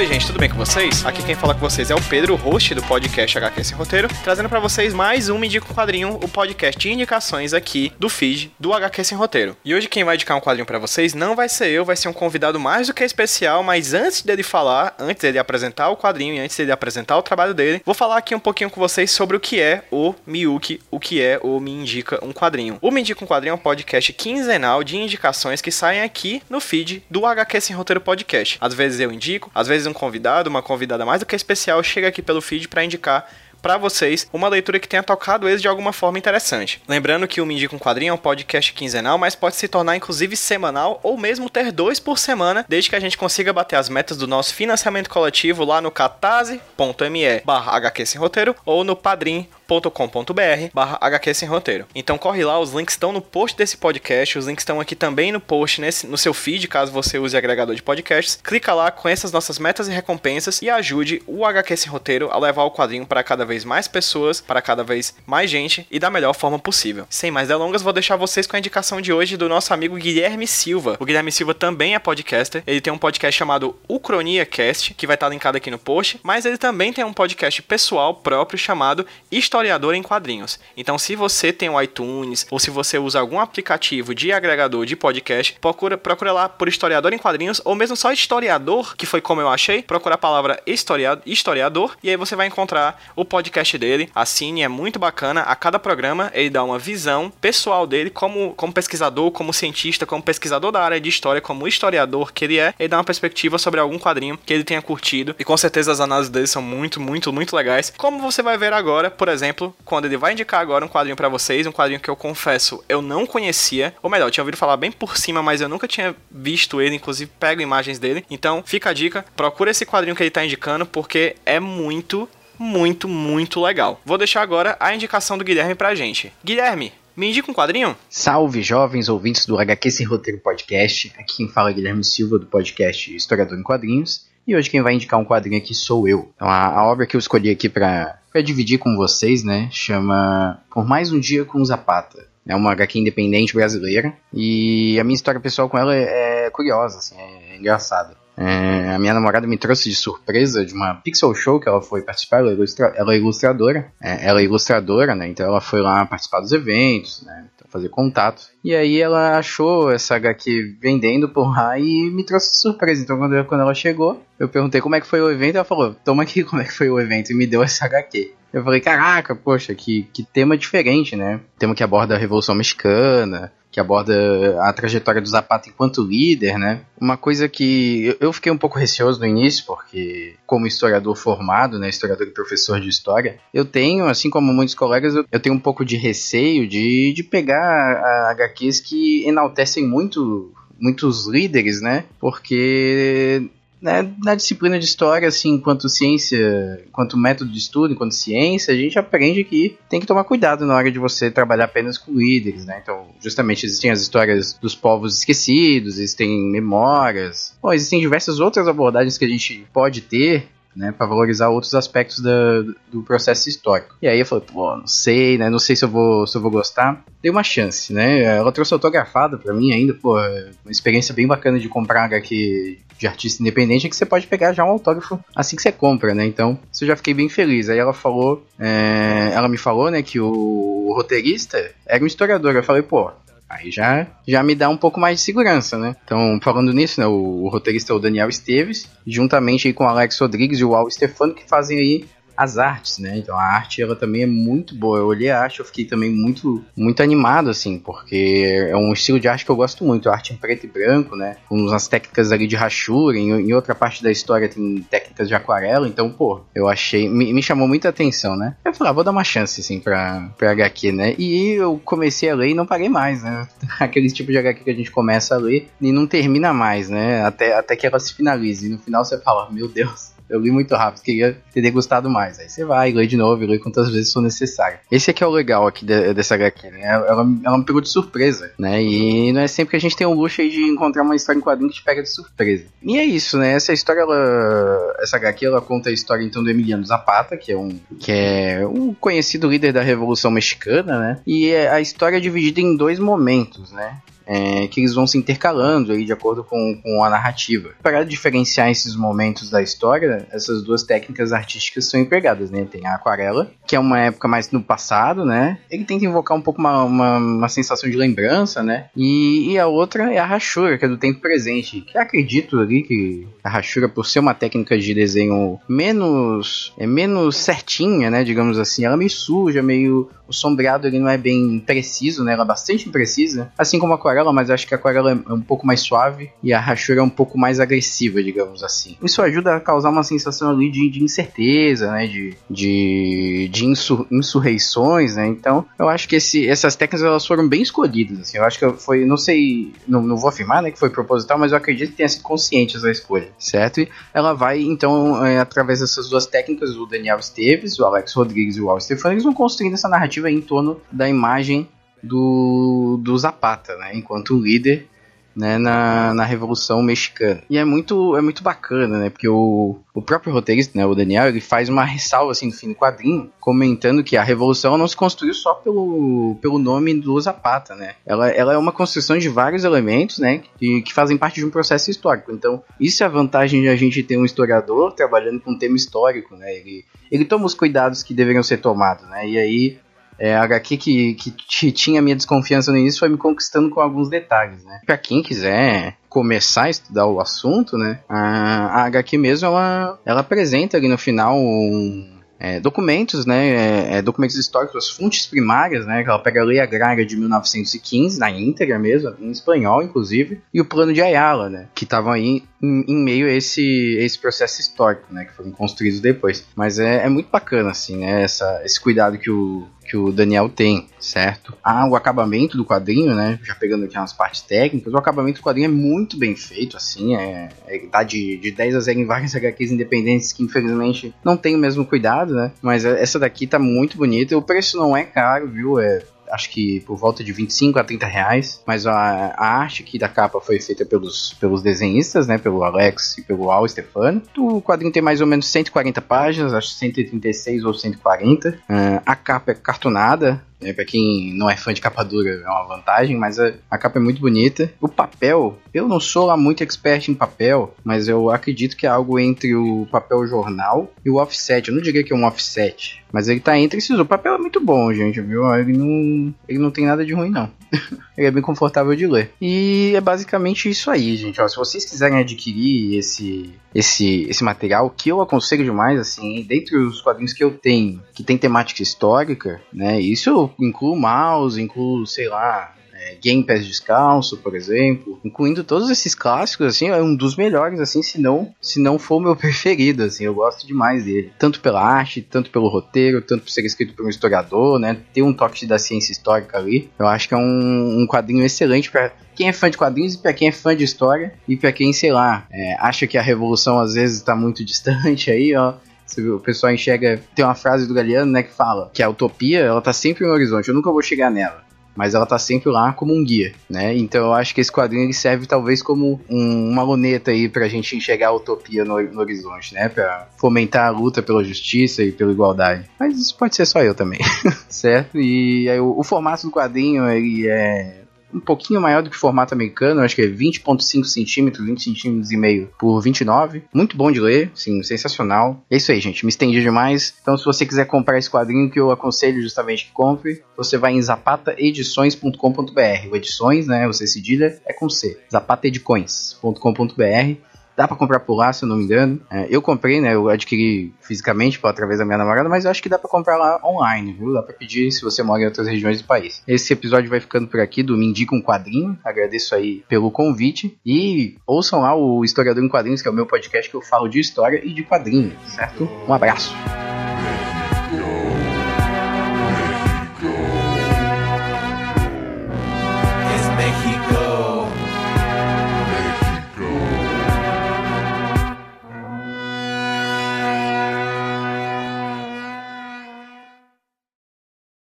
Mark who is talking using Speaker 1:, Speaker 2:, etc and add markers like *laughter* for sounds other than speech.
Speaker 1: Oi, gente, tudo bem com vocês? Aqui quem fala com vocês é o Pedro, host do podcast HQ Sem Roteiro, trazendo para vocês mais um Indica um Quadrinho, o podcast de indicações aqui do feed do HQ Sem Roteiro. E hoje quem vai indicar um quadrinho para vocês não vai ser eu, vai ser um convidado mais do que especial, mas antes dele falar, antes dele apresentar o quadrinho e antes dele apresentar o trabalho dele, vou falar aqui um pouquinho com vocês sobre o que é o Miyuki, o que é o Me Indica um Quadrinho. O Me Indica um Quadrinho é um podcast quinzenal de indicações que saem aqui no feed do HQ Sem Roteiro Podcast. Às vezes eu indico, às vezes um convidado, uma convidada mais do que especial chega aqui pelo feed para indicar para vocês uma leitura que tenha tocado eles de alguma forma interessante. Lembrando que o Me Indica um Quadrinho é um podcast quinzenal, mas pode se tornar inclusive semanal ou mesmo ter dois por semana, desde que a gente consiga bater as metas do nosso financiamento coletivo lá no catarse.me barra Roteiro ou no padrim com.br barra HQ Sem Roteiro. Então corre lá, os links estão no post desse podcast, os links estão aqui também no post, nesse, no seu feed, caso você use agregador de podcasts. Clica lá, conheça as nossas metas e recompensas e ajude o HQ Sem Roteiro a levar o quadrinho para cada vez mais pessoas, para cada vez mais gente e da melhor forma possível. Sem mais delongas, vou deixar vocês com a indicação de hoje do nosso amigo Guilherme Silva. O Guilherme Silva também é podcaster, ele tem um podcast chamado Ucronia Cast, que vai estar linkado aqui no post, mas ele também tem um podcast pessoal próprio chamado História historiador em quadrinhos. Então, se você tem o iTunes ou se você usa algum aplicativo de agregador de podcast, procura, procura lá por historiador em quadrinhos ou mesmo só historiador, que foi como eu achei. Procura a palavra historia, historiador e aí você vai encontrar o podcast dele. Assine, é muito bacana. A cada programa ele dá uma visão pessoal dele como, como pesquisador, como cientista, como pesquisador da área de história, como historiador que ele é. Ele dá uma perspectiva sobre algum quadrinho que ele tenha curtido e com certeza as análises dele são muito, muito, muito legais. Como você vai ver agora, por exemplo exemplo, quando ele vai indicar agora um quadrinho para vocês, um quadrinho que eu confesso eu não conhecia, ou melhor, eu tinha ouvido falar bem por cima, mas eu nunca tinha visto ele, inclusive pego imagens dele. Então, fica a dica, procura esse quadrinho que ele tá indicando, porque é muito, muito, muito legal. Vou deixar agora a indicação do Guilherme pra gente. Guilherme, me indica um quadrinho?
Speaker 2: Salve, jovens ouvintes do HQ Sem Roteiro Podcast. Aqui quem fala é Guilherme Silva, do podcast Historiador em Quadrinhos. E hoje quem vai indicar um quadrinho aqui sou eu. Então, a, a obra que eu escolhi aqui para dividir com vocês, né, chama Por Mais Um Dia com Zapata. É uma HQ independente brasileira. E a minha história pessoal com ela é, é curiosa, assim, é engraçada. É, a minha namorada me trouxe de surpresa de uma Pixel Show que ela foi participar, ela é, ilustra, ela é ilustradora. É, ela é ilustradora, né? Então ela foi lá participar dos eventos, né? Fazer contato. E aí ela achou essa HQ vendendo por lá e me trouxe surpresa. Então quando, quando ela chegou, eu perguntei como é que foi o evento, ela falou, toma aqui *laughs* como é que foi o evento, e me deu essa HQ. Eu falei, caraca, poxa, que, que tema diferente, né? Tema que aborda a Revolução Mexicana, que aborda a trajetória do Zapata enquanto líder, né? Uma coisa que eu fiquei um pouco receoso no início, porque como historiador formado, né, historiador e professor de história, eu tenho, assim como muitos colegas, eu, tenho um pouco de receio de, de pegar HQs que enaltecem muito muitos líderes, né? Porque né, na disciplina de história, assim, enquanto ciência, enquanto método de estudo, enquanto ciência, a gente aprende que tem que tomar cuidado na hora de você trabalhar apenas com líderes, né? Então, justamente existem as histórias dos povos esquecidos, existem memórias, bom, existem diversas outras abordagens que a gente pode ter né, para valorizar outros aspectos da, do processo histórico. E aí eu falei, pô, não sei, né, não sei se eu vou, se eu vou gostar. Dei uma chance, né? Ela trouxe autografada para mim ainda, pô, uma experiência bem bacana de comprar HQ de artista independente é que você pode pegar já um autógrafo assim que você compra, né? Então, eu já fiquei bem feliz. Aí ela falou, é, ela me falou, né, que o roteirista era um historiador. Eu falei, pô, Aí já, já me dá um pouco mais de segurança, né? Então, falando nisso, né, o, o roteirista é o Daniel Esteves, juntamente com o Alex Rodrigues e o Al Stefano, que fazem aí as artes, né? Então a arte ela também é muito boa. Eu olhei a arte, eu fiquei também muito muito animado assim, porque é um estilo de arte que eu gosto muito, arte em preto e branco, né? Com umas técnicas ali de rachura, em, em outra parte da história tem técnicas de aquarela, então, pô, eu achei me, me chamou muita atenção, né? Eu falei, ah, vou dar uma chance assim para para HQ, né? E eu comecei a ler e não parei mais, né? *laughs* Aquele tipo de HQ que a gente começa a ler e não termina mais, né? Até até que ela se finalize. E no final você fala, meu Deus, eu li muito rápido, queria ter degustado mais. Aí você vai, lê de novo, lê quantas vezes for necessário. Esse aqui é o legal aqui de, dessa HQ, né? Ela, ela me pegou de surpresa, né? E não é sempre que a gente tem o luxo aí de encontrar uma história em quadrinho que te pega de surpresa. E é isso, né? Essa história, ela, essa HQ, ela conta a história então do Emiliano Zapata, que é um, que é um conhecido líder da Revolução Mexicana, né? E é, a história é dividida em dois momentos, né? É, que eles vão se intercalando aí de acordo com, com a narrativa. Para diferenciar esses momentos da história, essas duas técnicas artísticas são empregadas, né? Tem a aquarela, que é uma época mais no passado, né? Ele tenta invocar um pouco uma, uma, uma sensação de lembrança, né? E, e, a outra é a rachura, que é do tempo presente, que acredito ali que a rachura, por ser uma técnica de desenho menos, é menos certinha, né? Digamos assim, ela é meio suja, meio o sombreado ele não é bem preciso, né? Ela é bastante imprecisa, assim como a aquarela, mas acho que a aquarela é um pouco mais suave e a rachura é um pouco mais agressiva, digamos assim. Isso ajuda a causar uma sensação ali de, de incerteza, né? De, de, de insur, insurreições, né? Então, eu acho que esse, essas técnicas elas foram bem escolhidas, assim. Eu acho que foi, não sei, não, não vou afirmar, né, que foi proposital, mas eu acredito que tenha sido consciente essa escolha, certo? E ela vai, então, é, através dessas duas técnicas, o Daniel Esteves, o Alex Rodrigues e o Al eles vão construindo essa narrativa narrativa em torno da imagem do, do Zapata, né, enquanto líder né, na, na Revolução Mexicana. E é muito, é muito bacana, né, porque o, o próprio roteirista, né, o Daniel, ele faz uma ressalva assim no fim do quadrinho, comentando que a Revolução não se construiu só pelo, pelo nome do Zapata, né, ela, ela é uma construção de vários elementos, né, que, que fazem parte de um processo histórico. Então, isso é a vantagem de a gente ter um historiador trabalhando com um tema histórico, né, ele, ele toma os cuidados que deveriam ser tomados, né, e aí é, a HQ que, que tinha minha desconfiança no início foi me conquistando com alguns detalhes, né? Pra quem quiser começar a estudar o assunto, né? A, a HQ mesmo, ela, ela apresenta ali no final um é, documentos, né, é, é, documentos históricos, as fontes primárias, né, que ela pega a Lei Agrária de 1915, na íntegra mesmo, em espanhol inclusive, e o Plano de Ayala, né, que estavam aí em, em, meio a esse, esse processo histórico, né, que foram construídos depois. Mas é, é muito bacana, assim, né, essa, esse cuidado que o, que o Daniel tem, certo? Ah, o acabamento do quadrinho, né? Já pegando aqui umas partes técnicas, o acabamento do quadrinho é muito bem feito, assim, é, é tá de, de 10 a 0 em várias *laughs* HQs independentes que infelizmente não tem o mesmo cuidado, né? Mas essa daqui tá muito bonita, o preço não é caro, viu? É acho que por volta de 25 a 30 reais. Mas a, a arte aqui da capa foi feita pelos, pelos desenhistas, né? Pelo Alex e pelo Al Stefano. O quadrinho tem mais ou menos 140 páginas, acho 136 ou 140. Uh, a capa é cartonada, né? Pra quem não é fã de capa dura é uma vantagem, mas a, a, capa é muito bonita. O papel, eu não sou lá muito expert em papel, mas eu acredito que é algo entre o papel jornal e o offset. Eu não diria que é um offset, mas ele tá entre esses. O papel é muito bom, gente, viu? Ele não, ele não tem nada de ruim, não. *laughs* ele é bem confortável de ler. E é basicamente isso aí, gente. Ó, se vocês quiserem adquirir esse, esse, esse material, que eu aconselho demais, assim, dentre os quadrinhos que eu tenho, que tem temática histórica, né? Isso inclui mouse, inclui, sei lá, é, Game Pass Descalço, por exemplo, incluindo todos esses clássicos, assim, é um dos melhores, assim, se não, se não for o meu *laughs* preferido, assim, eu gosto demais dele, tanto pela arte, tanto pelo roteiro, tanto por ser escrito por um historiador, né, ter um toque da ciência histórica ali, eu acho que é um, um quadrinho excelente para quem é fã de quadrinhos e para quem é fã de história e para quem, sei lá, é, acha que a revolução às vezes está muito *laughs* distante aí, ó, o pessoal enxerga. Tem uma frase do Galeano, né, que fala que a utopia, ela tá sempre no horizonte, eu nunca vou chegar nela mas ela tá sempre lá como um guia, né? Então eu acho que esse quadrinho ele serve talvez como um, uma luneta aí pra gente enxergar a utopia no, no, horizonte, né? Pra fomentar a luta pela justiça e pela igualdade. Mas isso pode ser só eu também, *laughs* certo? E aí, o, o formato do quadrinho ele é um pouquinho maior do que o formato americano, acho que é 20.5 centímetros, 20 centímetros e meio por 29. Muito bom de ler, sim, sensacional. É isso aí, gente, me estendi demais. Então, se você quiser comprar esse quadrinho, que eu aconselho justamente que compre, você vai em zapataedições.com.br. O edições, né, você cedilha, é com C. zapataedições.com.br Dá para comprar por lá, se eu não me engano. É, eu comprei, né? Eu adquiri fisicamente através da minha namorada, mas eu acho que dá para comprar lá online, viu? Dá para pedir se você mora em outras regiões do país. Esse episódio vai ficando por aqui do Me Indica um Quadrinho. Agradeço aí pelo convite. E ouçam lá o Historiador em Quadrinhos, que é o meu podcast que eu falo de história e de quadrinhos, certo? Um abraço.